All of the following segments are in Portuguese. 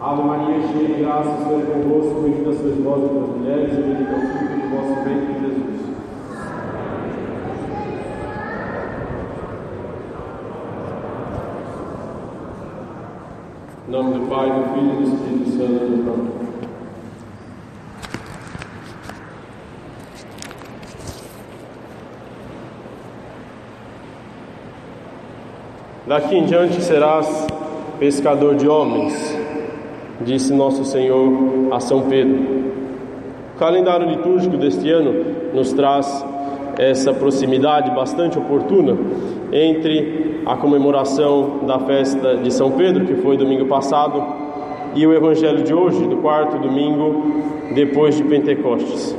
Ave Maria, cheia de graça, o Senhor é convosco, bendita sois vós entre as mulheres, e bendito é o fruto do vosso ventre, Jesus. Em nome do Pai, do Filho e do Espírito Santo. Amém. Daqui em diante serás pescador de homens, disse nosso Senhor a São Pedro. O calendário litúrgico deste ano nos traz essa proximidade bastante oportuna entre a comemoração da festa de São Pedro, que foi domingo passado, e o evangelho de hoje, do quarto domingo depois de Pentecostes.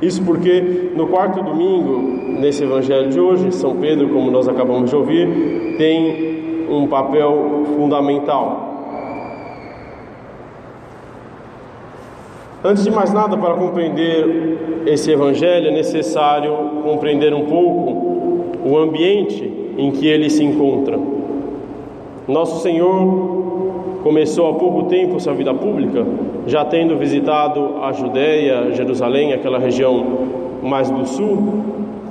Isso porque no quarto domingo, nesse evangelho de hoje, São Pedro, como nós acabamos de ouvir, tem um papel fundamental. Antes de mais nada, para compreender esse evangelho, é necessário compreender um pouco o ambiente em que ele se encontra. Nosso Senhor começou há pouco tempo sua vida pública, já tendo visitado a Judéia, Jerusalém, aquela região mais do sul,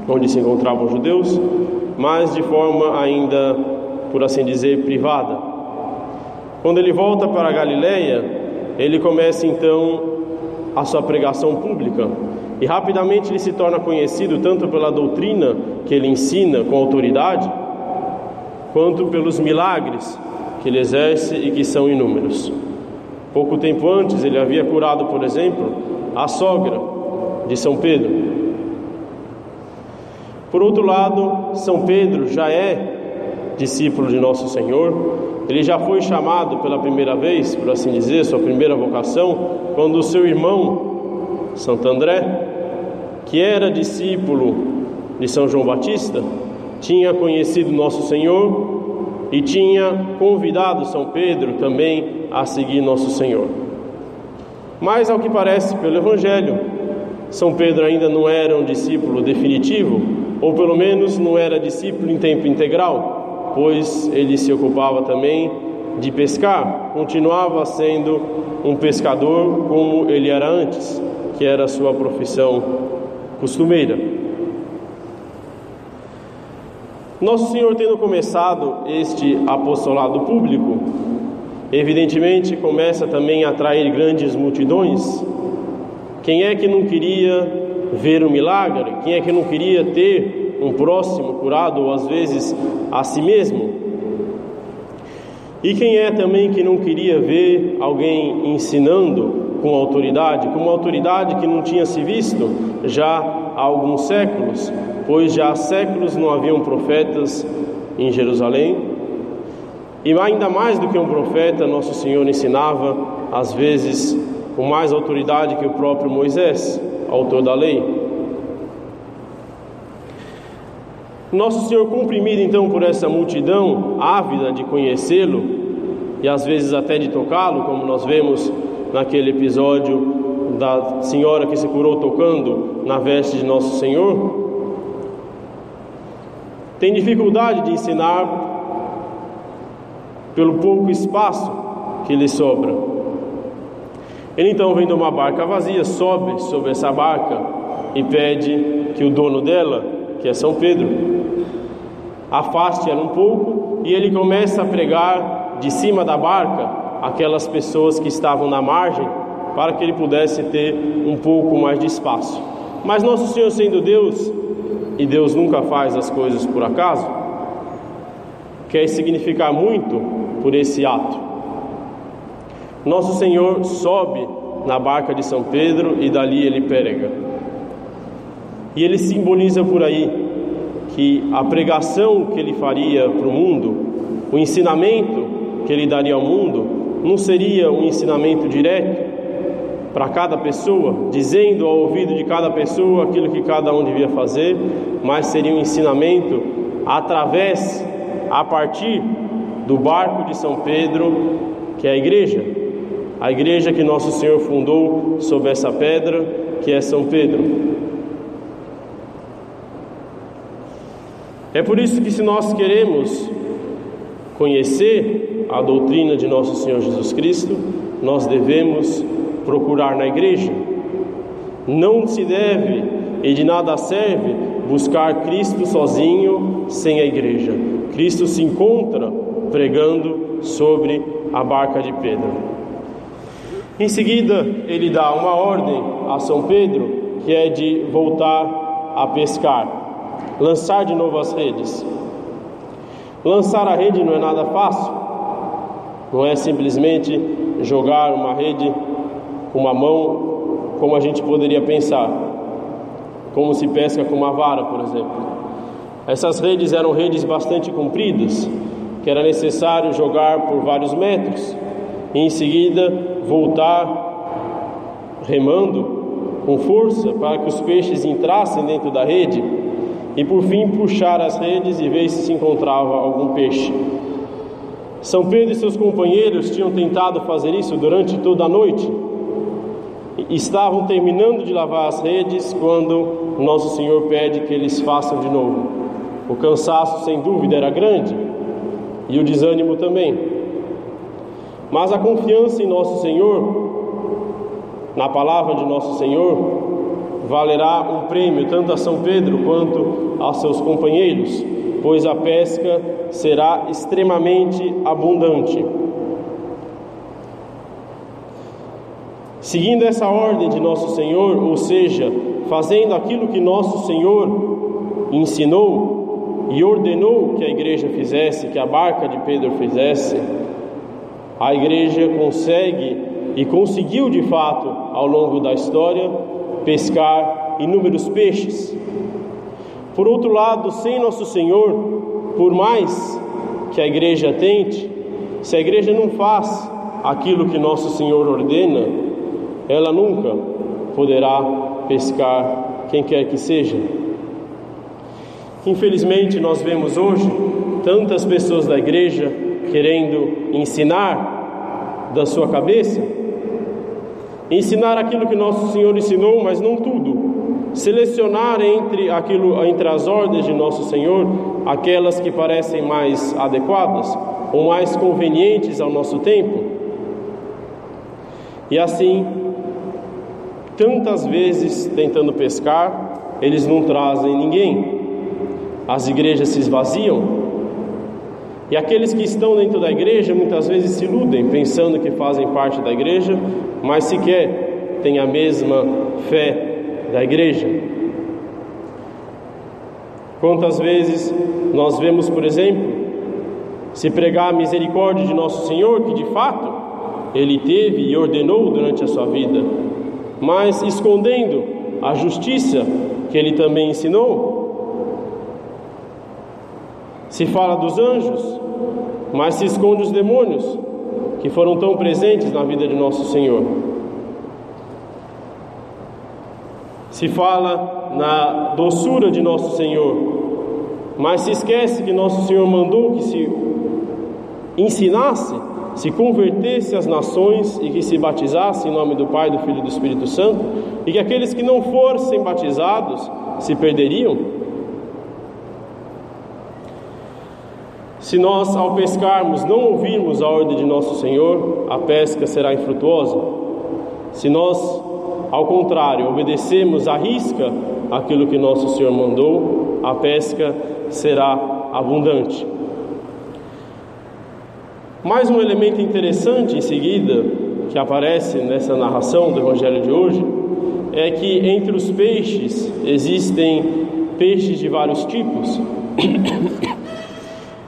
onde se encontravam os judeus, mas de forma ainda, por assim dizer, privada. Quando ele volta para a Galiléia, ele começa então a sua pregação pública. E rapidamente ele se torna conhecido tanto pela doutrina que ele ensina com autoridade, quanto pelos milagres que ele exerce e que são inúmeros. Pouco tempo antes, ele havia curado, por exemplo, a sogra de São Pedro. Por outro lado, São Pedro já é discípulo de Nosso Senhor, ele já foi chamado pela primeira vez, por assim dizer, sua primeira vocação, quando o seu irmão, Santo André, que era discípulo de São João Batista, tinha conhecido Nosso Senhor e tinha convidado São Pedro também a seguir Nosso Senhor. Mas, ao que parece pelo Evangelho, São Pedro ainda não era um discípulo definitivo, ou pelo menos não era discípulo em tempo integral, pois ele se ocupava também de pescar, continuava sendo um pescador como ele era antes, que era sua profissão costumeira. Nosso Senhor, tendo começado este apostolado público, evidentemente começa também a atrair grandes multidões. Quem é que não queria ver um milagre? Quem é que não queria ter um próximo curado, ou às vezes a si mesmo? E quem é também que não queria ver alguém ensinando com autoridade, com uma autoridade que não tinha se visto já há alguns séculos, pois já há séculos não haviam profetas em Jerusalém. E ainda mais do que um profeta, nosso Senhor ensinava, às vezes com mais autoridade que o próprio Moisés, autor da lei. Nosso Senhor, comprimido então por essa multidão ávida de conhecê-lo e às vezes até de tocá-lo, como nós vemos naquele episódio da senhora que se curou tocando na veste de Nosso Senhor, tem dificuldade de ensinar pelo pouco espaço que lhe sobra. Ele então vem de uma barca vazia, sobe sobre essa barca e pede que o dono dela, que é São Pedro, afaste ela um pouco e ele começa a pregar de cima da barca aquelas pessoas que estavam na margem para que ele pudesse ter um pouco mais de espaço. Mas nosso Senhor sendo Deus, e Deus nunca faz as coisas por acaso, quer significar muito por esse ato. Nosso Senhor sobe na barca de São Pedro e dali ele prega. E ele simboliza por aí que a pregação que ele faria para o mundo, o ensinamento que ele daria ao mundo, não seria um ensinamento direto para cada pessoa, dizendo ao ouvido de cada pessoa aquilo que cada um devia fazer, mas seria um ensinamento através, a partir do barco de São Pedro, que é a igreja, a igreja que nosso Senhor fundou sobre essa pedra, que é São Pedro. É por isso que, se nós queremos conhecer a doutrina de nosso Senhor Jesus Cristo, nós devemos procurar na igreja. Não se deve e de nada serve buscar Cristo sozinho sem a igreja. Cristo se encontra pregando sobre a barca de Pedro. Em seguida, ele dá uma ordem a São Pedro, que é de voltar a pescar, lançar de novo as redes. Lançar a rede não é nada fácil, não é simplesmente jogar uma rede com uma mão, como a gente poderia pensar, como se pesca com uma vara, por exemplo. Essas redes eram redes bastante compridas, que era necessário jogar por vários metros e em seguida voltar remando com força para que os peixes entrassem dentro da rede e por fim puxar as redes e ver se se encontrava algum peixe. São Pedro e seus companheiros tinham tentado fazer isso durante toda a noite. Estavam terminando de lavar as redes quando nosso Senhor pede que eles façam de novo. O cansaço, sem dúvida, era grande e o desânimo também. Mas a confiança em nosso Senhor, na palavra de nosso Senhor, valerá um prêmio tanto a São Pedro quanto aos seus companheiros pois a pesca será extremamente abundante. Seguindo essa ordem de nosso Senhor, ou seja, fazendo aquilo que nosso Senhor ensinou e ordenou que a igreja fizesse, que a barca de Pedro fizesse, a igreja consegue e conseguiu de fato, ao longo da história, pescar inúmeros peixes. Por outro lado, sem nosso Senhor, por mais que a igreja tente, se a igreja não faz aquilo que nosso Senhor ordena, ela nunca poderá pescar quem quer que seja. Infelizmente, nós vemos hoje tantas pessoas da igreja querendo ensinar da sua cabeça, ensinar aquilo que nosso Senhor ensinou, mas não tudo selecionar entre aquilo entre as ordens de nosso Senhor aquelas que parecem mais adequadas ou mais convenientes ao nosso tempo. E assim, tantas vezes tentando pescar, eles não trazem ninguém. As igrejas se esvaziam. E aqueles que estão dentro da igreja muitas vezes se iludem, pensando que fazem parte da igreja, mas sequer têm a mesma fé da igreja. Quantas vezes nós vemos, por exemplo, se pregar a misericórdia de nosso Senhor, que de fato ele teve e ordenou durante a sua vida, mas escondendo a justiça que ele também ensinou. Se fala dos anjos, mas se esconde os demônios que foram tão presentes na vida de nosso Senhor. se fala na doçura de nosso Senhor, mas se esquece que nosso Senhor mandou que se ensinasse, se convertesse às nações e que se batizasse em nome do Pai, do Filho e do Espírito Santo, e que aqueles que não fossem batizados se perderiam. Se nós, ao pescarmos, não ouvirmos a ordem de nosso Senhor, a pesca será infrutuosa. Se nós ao contrário, obedecemos à risca aquilo que nosso Senhor mandou, a pesca será abundante. Mais um elemento interessante em seguida que aparece nessa narração do Evangelho de hoje é que entre os peixes existem peixes de vários tipos.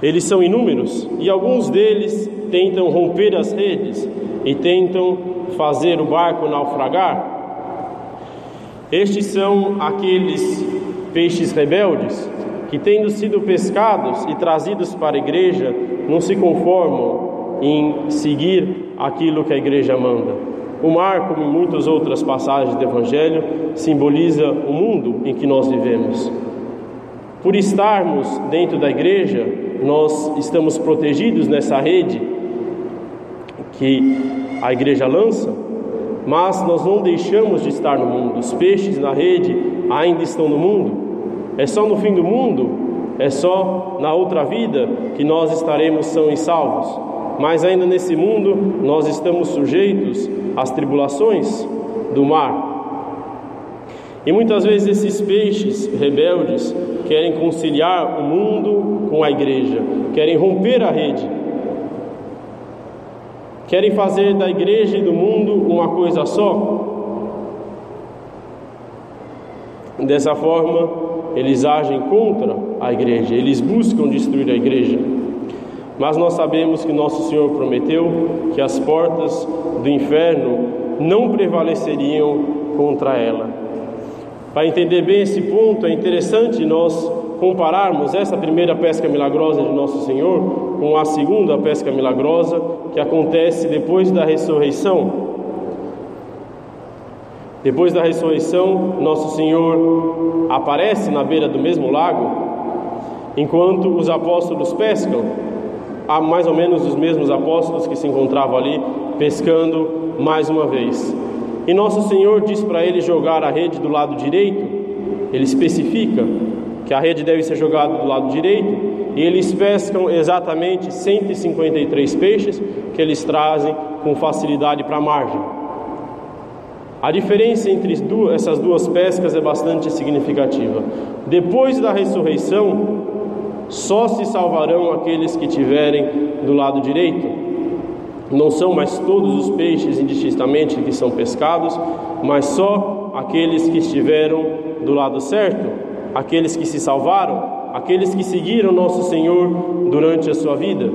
Eles são inúmeros e alguns deles tentam romper as redes e tentam fazer o barco naufragar. Estes são aqueles peixes rebeldes que, tendo sido pescados e trazidos para a igreja, não se conformam em seguir aquilo que a igreja manda. O mar, como em muitas outras passagens do Evangelho, simboliza o mundo em que nós vivemos. Por estarmos dentro da igreja, nós estamos protegidos nessa rede que a igreja lança, mas nós não deixamos de estar no mundo. Os peixes na rede ainda estão no mundo. É só no fim do mundo É só na outra vida que nós estaremos são e salvos. Mas ainda nesse mundo nós estamos sujeitos às tribulações do mar. E muitas vezes esses peixes rebeldes querem conciliar o mundo com a igreja, querem romper a rede, querem fazer da igreja e do mundo uma coisa só. Dessa forma, eles agem contra a igreja, eles buscam destruir a igreja. Mas nós sabemos que nosso Senhor prometeu que as portas do inferno não prevaleceriam contra ela. Para entender bem esse ponto, é interessante nós compararmos essa primeira pesca milagrosa de nosso Senhor com a segunda pesca milagrosa que acontece depois da ressurreição. Depois da ressurreição, nosso Senhor aparece na beira do mesmo lago, enquanto os apóstolos pescam. Há mais ou menos os mesmos apóstolos que se encontravam ali pescando mais uma vez. E nosso Senhor diz para eles jogar a rede do lado direito. Ele especifica que a rede deve ser jogada do lado direito, e eles pescam exatamente 153 peixes que eles trazem com facilidade para a margem. A diferença entre essas duas pescas é bastante significativa. Depois da ressurreição, só se salvarão aqueles que tiverem do lado direito. Não são mais todos os peixes indistintamente que são pescados, mas só aqueles que estiveram do lado certo, aqueles que se salvaram, aqueles que seguiram nosso Senhor durante a sua vida.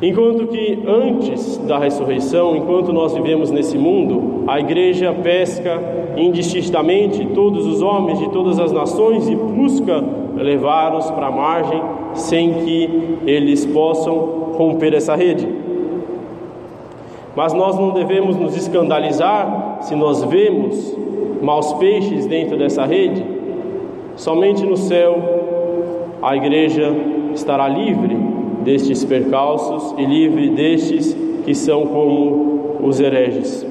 Enquanto que antes da ressurreição, enquanto nós vivemos nesse mundo, a igreja pesca indistintamente todos os homens de todas as nações e busca levá-los para a margem sem que eles possam romper essa rede. Mas nós não devemos nos escandalizar se nós vemos maus peixes dentro dessa rede. Somente no céu a igreja estará livre destes percalços e livre destes que são como os hereges.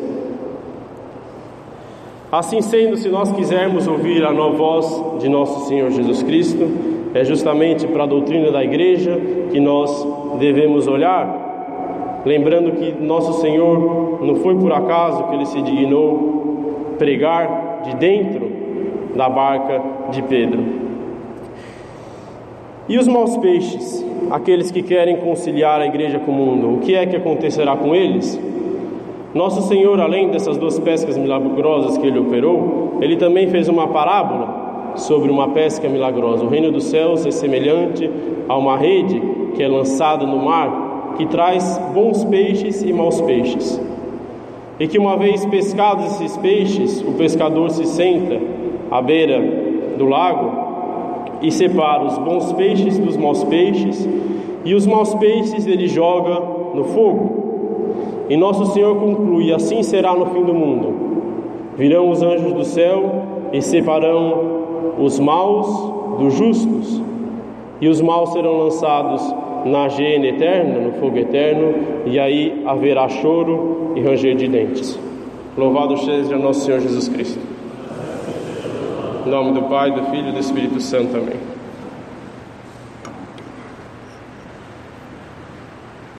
Assim sendo, se nós quisermos ouvir a voz de nosso Senhor Jesus Cristo, é justamente para a doutrina da igreja que nós devemos olhar, lembrando que nosso Senhor não foi por acaso que ele se dignou pregar de dentro da barca de Pedro. E os maus peixes, aqueles que querem conciliar a igreja com o mundo, o que é que acontecerá com eles? Nosso Senhor, além dessas duas pescas milagrosas que ele operou, ele também fez uma parábola sobre uma pesca milagrosa. O reino dos céus é semelhante a uma rede que é lançada no mar, que traz bons peixes e maus peixes. E que uma vez pescados esses peixes, o pescador se senta à beira do lago e separa os bons peixes dos maus peixes, e os maus peixes ele joga no fogo. E nosso Senhor conclui: assim será no fim do mundo. Virão os anjos do céu e separarão os maus dos justos, e os maus serão lançados na gênia eterna, no fogo eterno, e aí haverá choro e ranger de dentes. Louvado seja nosso Senhor Jesus Cristo. Em nome do Pai, do Filho e do Espírito Santo. Amém.